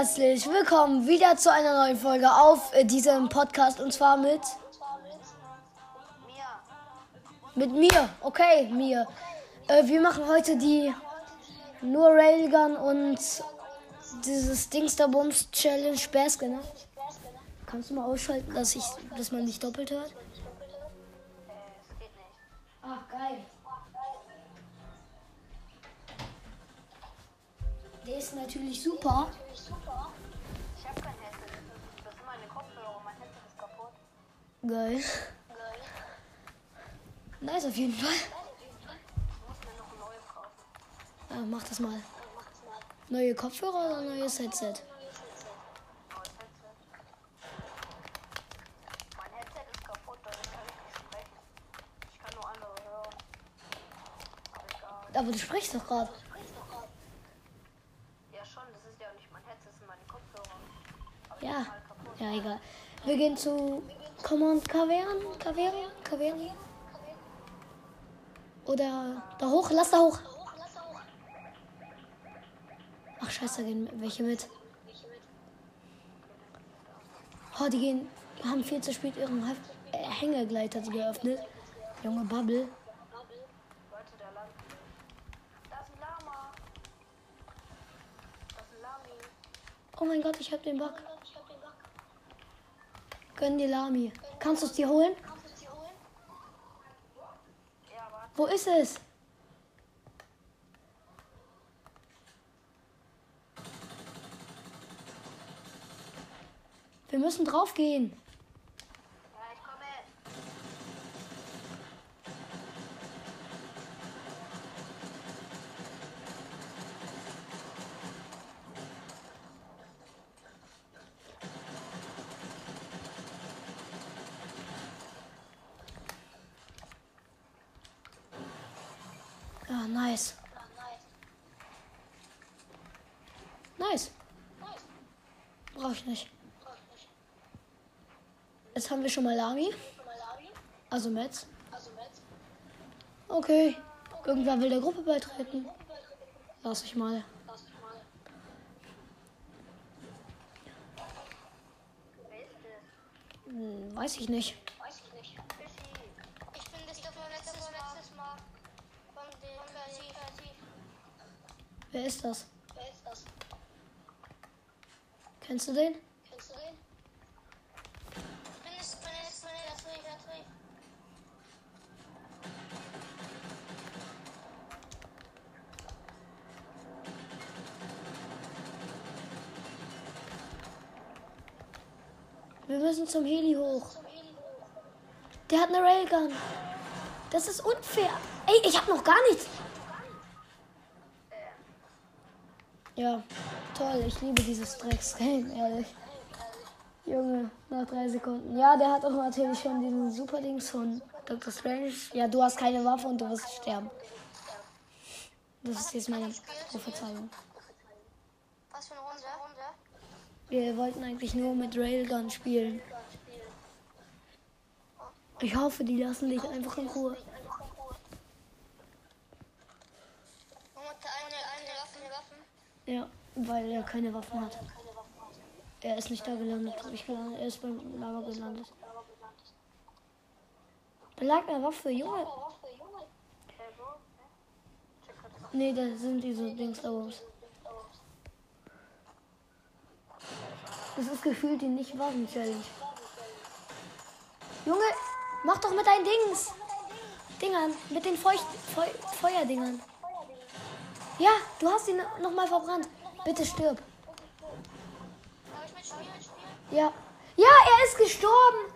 herzlich willkommen wieder zu einer neuen Folge auf äh, diesem Podcast und zwar mit mit mir. Okay, mir. Äh, wir machen heute die nur Railgun und dieses Dingsterbums Challenge Basket, ne? Kannst du mal ausschalten, dass ich dass man nicht doppelt hört? Ach, geil. Der ist natürlich super. Ich habe kein Headset. Das sind meine Kopfhörer. Mein Headset ist kaputt. Geil. Nice auf jeden Fall. Ich muss mir noch ein neues. Ja, mach das mal. Neue Kopfhörer oder neues Headset? Neues Headset. Mein Headset ist kaputt, dadurch kann ich nicht sprechen. Ich kann nur andere hören. Aber egal. Aber du sprichst doch gerade. Ja schon, das ist ja nicht mein Headset, das sind meine Kopfhörer. Aber Ja. die sind halt kaputt. Ja, egal. Wir gehen zu Command Cavern. Cavern? Cavern? Oder da hoch? Lass da hoch. Ach, scheiße, da gehen welche mit. Oh, die gehen, haben viel zu spät ihren äh, Hängegleiter geöffnet. Junge Bubble. Oh mein Gott, ich hab den Bock. Gönn dir Lami. Kannst du es dir holen? Wo ist es? Wir müssen draufgehen. Nice. Brauche ich nicht. Jetzt haben wir schon mal Lami. Also Metz. Okay. Irgendwer will der Gruppe beitreten. Lass ich mal. Wer ist das? Hm, weiß ich nicht. Weiß ich nicht. Fischi. Ich bin das davon letztes Mal. Letztes Mal von den Kreativ. Wer ist das? Wer ist das? Kennst du den? Kennst du den? Wir müssen zum Heli hoch. Der hat eine Railgun. Das ist unfair. Ey, ich hab noch gar nichts. Ja, toll. Ich liebe dieses Drecksgame, ehrlich. Junge, nach drei Sekunden. Ja, der hat auch natürlich schon diesen super Dings von Dr. Strange. Ja, du hast keine Waffe und du wirst sterben. Das ist jetzt meine Prophezeiung. Was für eine Runde? Wir wollten eigentlich nur mit Railgun spielen. Ich hoffe, die lassen dich einfach in Ruhe. Und eine, eine Waffe, eine Waffen. Ja, weil er keine Waffen hat. Er ist nicht da gelandet, wo ich gelandet. Er ist beim Lager gelandet. Da eine Waffe, Junge. Nee, da sind diese Dings da oben. Das ist gefühlt die Nicht-Waffen-Challenge. Junge, mach doch mit deinen Dings. Dingern, mit den Feucht Feu Feuerdingern. Ja, du hast ihn nochmal verbrannt. Bitte stirb. Ja. Ja, er ist gestorben.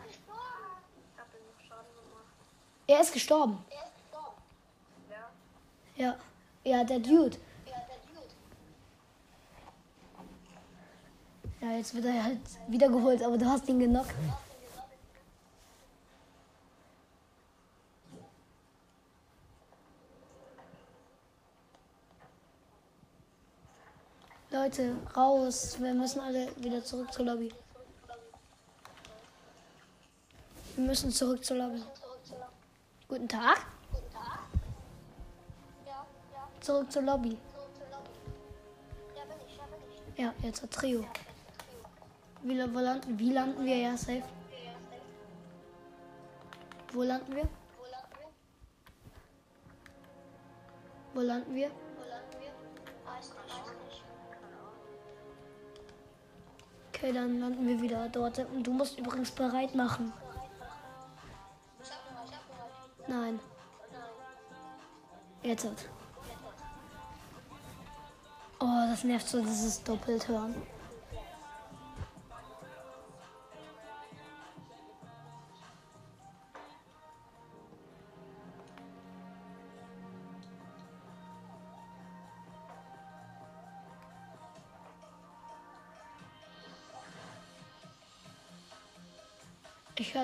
Er ist gestorben. Er ist gestorben. Ja. Ja. Ja, der Dude. Ja, der Dude. Ja, jetzt wird er halt wiedergeholt, aber du hast ihn genockt. Leute, raus. Wir müssen alle wieder zurück zur Lobby. Wir müssen zurück zur Lobby. Guten Tag. Zurück zur Lobby. Ja, jetzt hat Trio. Wie, wo landen, wie landen wir? Ja, safe. Wo landen wir? Wo landen wir? Okay, dann landen wir wieder dort. Und du musst übrigens bereit machen. Nein. Jetzt. Oh, das nervt so, dieses doppelt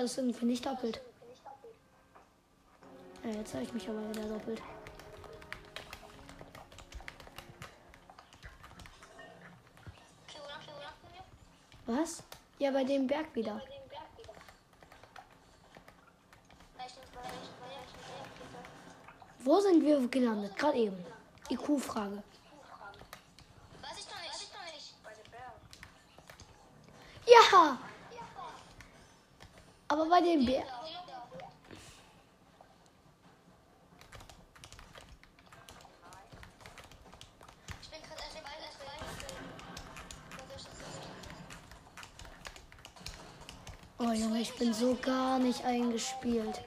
das irgendwie nicht doppelt. Ja, jetzt höre ich mich aber wieder doppelt. Was? Ja, bei dem Berg wieder. Wo sind wir gelandet? Gerade eben. IQ-Frage. bei dem Bär. Oh Junge, ich bin so gar nicht eingespielt.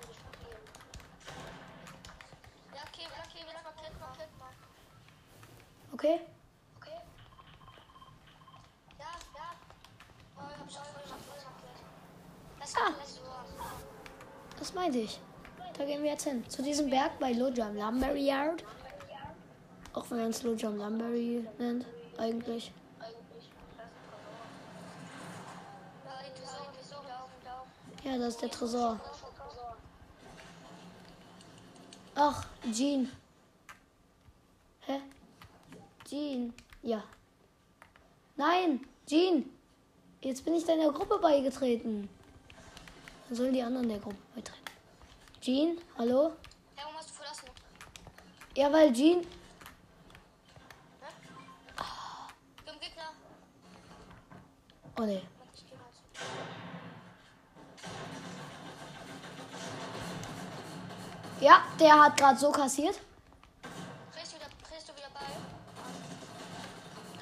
Berg bei Lojam Lumberry Yard. Auch wenn man es Lojam Lumberry nennt, eigentlich. Ja, das ist der Tresor. Ach, Jean. Hä? Jean. Ja. Nein, Jean. Jetzt bin ich deiner Gruppe beigetreten. Dann sollen die anderen der Gruppe beitreten. Jean, hallo? Hey, warum hast du verlassen? Ja, weil Jean. Oh ne. Ich. Ja, der hat gerade so kassiert. Kriegst du wieder, kriegst du wieder Ball?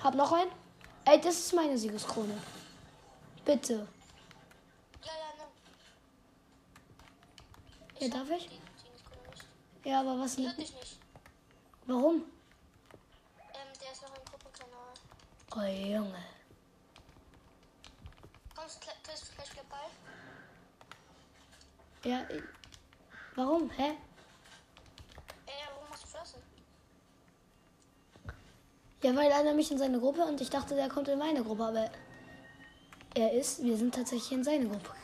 Hab noch einen. Ey, das ist meine Siegeskrone. Bitte. Ja, ja, nimm. Ja, darf ich? Die, die. Ja, aber was Die nicht? Warum? Ähm, der ist noch im Gruppenkanal. Oh Junge. Kommst, kriegst du gleich wieder Ball? Ja. ich- Warum? Hä? Ey, ja, warum hast du verlassen? Ja, weil einer mich in seine Gruppe und ich dachte, der kommt in meine Gruppe, aber er ist, wir sind tatsächlich in seine Gruppe gegangen.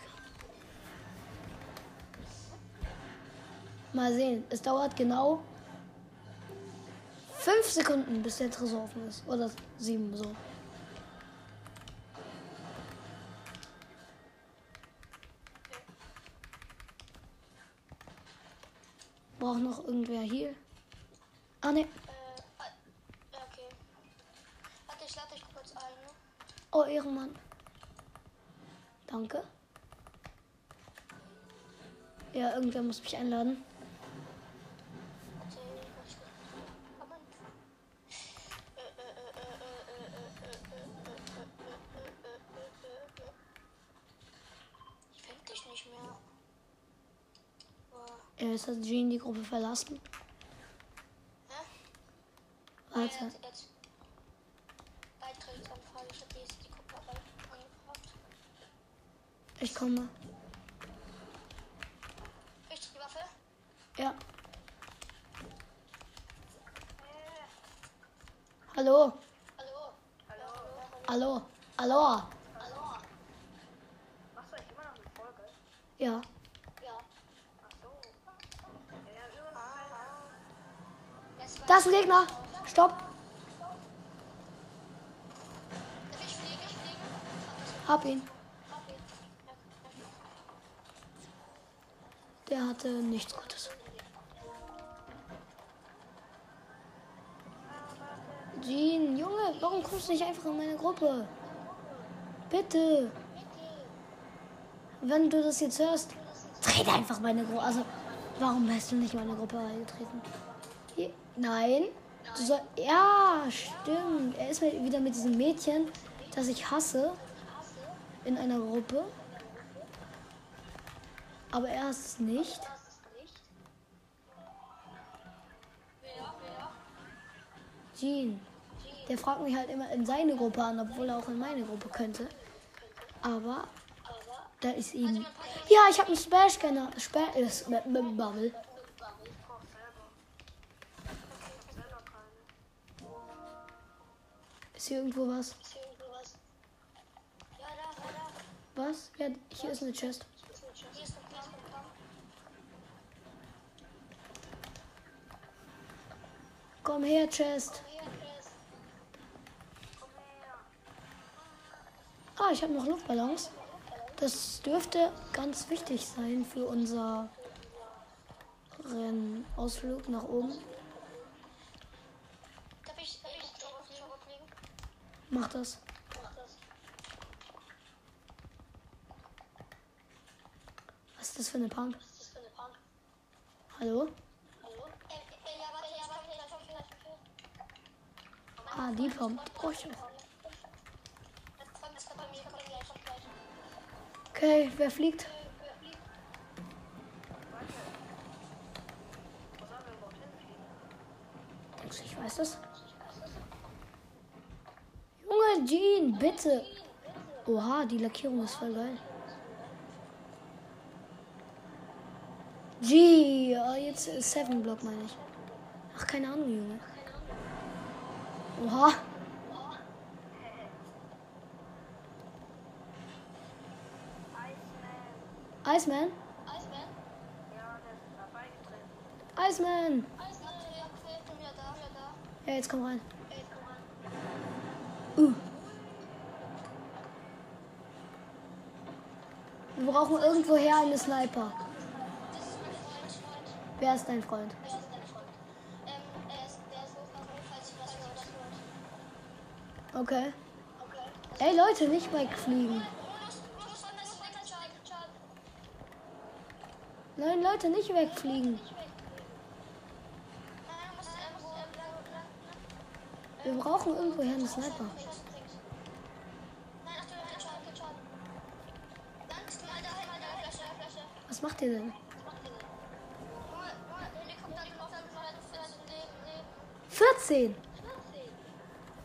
Mal sehen, es dauert genau fünf Sekunden, bis der Tresor offen ist. Oder sieben so. Braucht noch irgendwer hier? Ah ne. Äh, ja, okay. Warte, ich lade dich kurz ein, ne? Oh, Ehrenmann. Danke. Ja, irgendwer muss mich einladen. Ja, jetzt hat Jean die Gruppe verlassen. Hä? Warte. Jetzt, jetzt. Beitrittsanfrage, ich jetzt die Gruppe bei- angefragt. Ich komme. Du die Waffe? Ja. Hallo. Hallo? Hallo. Hallo. Hallo. Hallo? Machst du eigentlich immer noch eine Folge? Ja. Da ist ein Gegner. Stopp. Hab ihn. Der hatte nichts Gutes. Jean, Junge, warum kommst du nicht einfach in meine Gruppe? Bitte. Wenn du das jetzt hörst, trete einfach meine Gruppe. Also, warum bist du nicht in meine Gruppe eingetreten? Nein. Soll, ja, stimmt. Er ist mit- wieder mit diesem Mädchen, das ich hasse, in einer Gruppe. Aber er ist es nicht. Jean. Der fragt mich halt immer in seine Gruppe an, obwohl er auch in meine Gruppe könnte. Aber da ist ihm. Ja, ich habe einen Splash Scanner. Spa äh, Bubble. Ist hier irgendwo was? Ja, da, da, da. Was? Ja, hier ist eine Chest. Komm her, Chest. Ah, ich habe noch Luftballons. Das dürfte ganz wichtig sein für unser Rennausflug nach oben. Mach das. Was ist das für eine Pump? Hallo? Ah, die ich kommt, kommt gleich. Okay, wer fliegt? Denkst du, ich weiß das? Jean, bitte. Oha, die Lackierung ist voll geil. G, ah, jetzt ist Seven Block, meine ich. Ach, keine Ahnung, Junge. Oha. Iceman. Iceman? Eisman? Ja, der ist dabei getreten. Iceman. Eisman, ja, da, wieder da. Ja, jetzt komm rein. Wir brauchen irgendwoher eine Sniper. Wer ist dein Freund? Okay. Ey, Leute, nicht wegfliegen. Nein, Leute, nicht wegfliegen. Nein, du musst irgendwo lang, lang, Wir brauchen irgendwoher eine Sniper. Was macht ihr denn? Junge, Junge, der Helikopter hat noch 514 Leben, Leben. 14!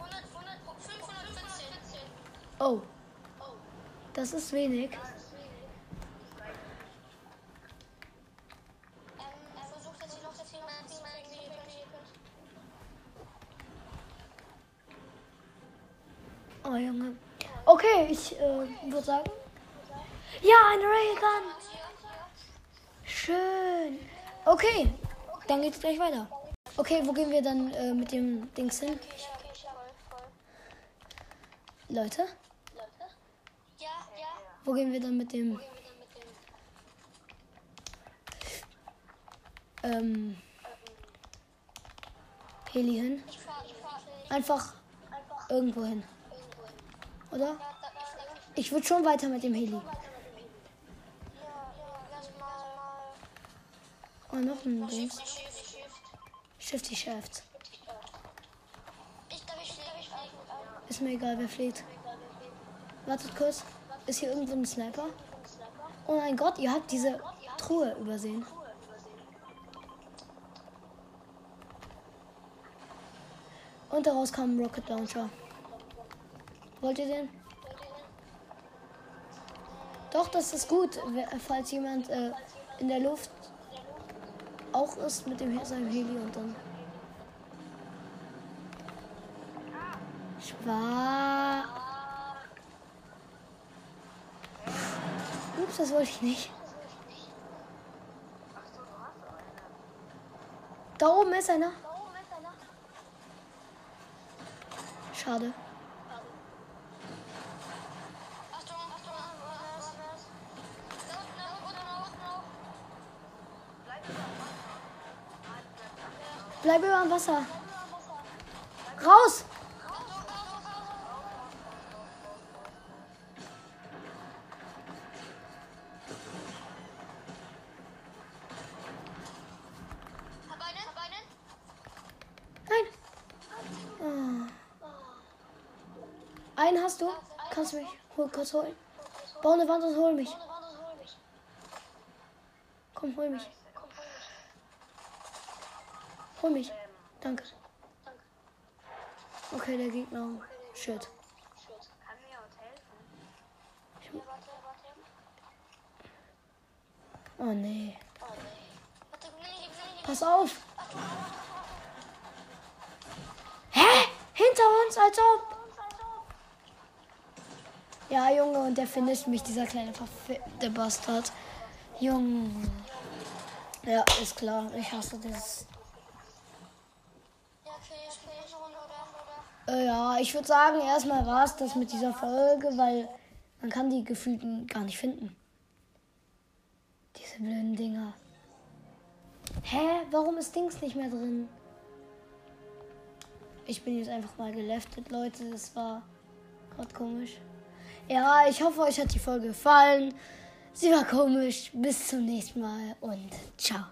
100, 100, 514. Oh. Das ist wenig. Oh, Junge. Okay, ich äh, würde sagen. Ja, eine Railgun! Schön. Okay, dann geht's gleich weiter. Okay, wo gehen wir dann äh, mit dem Dings hin? Leute, wo gehen wir dann mit dem ähm, Heli hin? Einfach irgendwo hin. Oder? Ich, würde schon weiter mit dem Heli. Oh, noch ein Shift. Shifty Shaft. Ist mir egal, wer fliegt. Wartet kurz. Ist hier irgendwo ein Sniper? Oh mein Gott, ihr habt diese Truhe übersehen. Und daraus kam ein Rocket Launcher. Wollt ihr den? Doch, das ist gut, falls jemand äh, in der Luft auch ist mit dem seinem Heli und dann. Schwa. Ups, das wollte ich nicht. Da oben ist einer. Schade. Bleib über dem Wasser. Raus! Nein. Ah. Einen hast du? Kannst du mich hol, kurz holen? Bau eine Wand und hol mich. Komm, hol mich. Hol mich. Danke. Okay, der Gegner. Shit. Oh nee. Pass auf. Hä? Hinter uns, als ob. Ja, Junge, und der finisht mich, dieser kleine verfickte Bastard. Junge. Ja, ist klar. Ich hasse das. Ja, okay, okay. Noch eine Runde, oder? Oder? Äh, ja, ich würde sagen, erstmal war es das mit dieser Folge, weil man kann die Gefühlten gar nicht finden. Diese blöden Dinger. Hä? Warum ist Dings nicht mehr drin? Ich bin jetzt einfach mal geleftet, Leute. Das war gerade komisch. Ja, ich hoffe, euch hat die Folge gefallen. Sie war komisch. Bis zum nächsten Mal und ciao.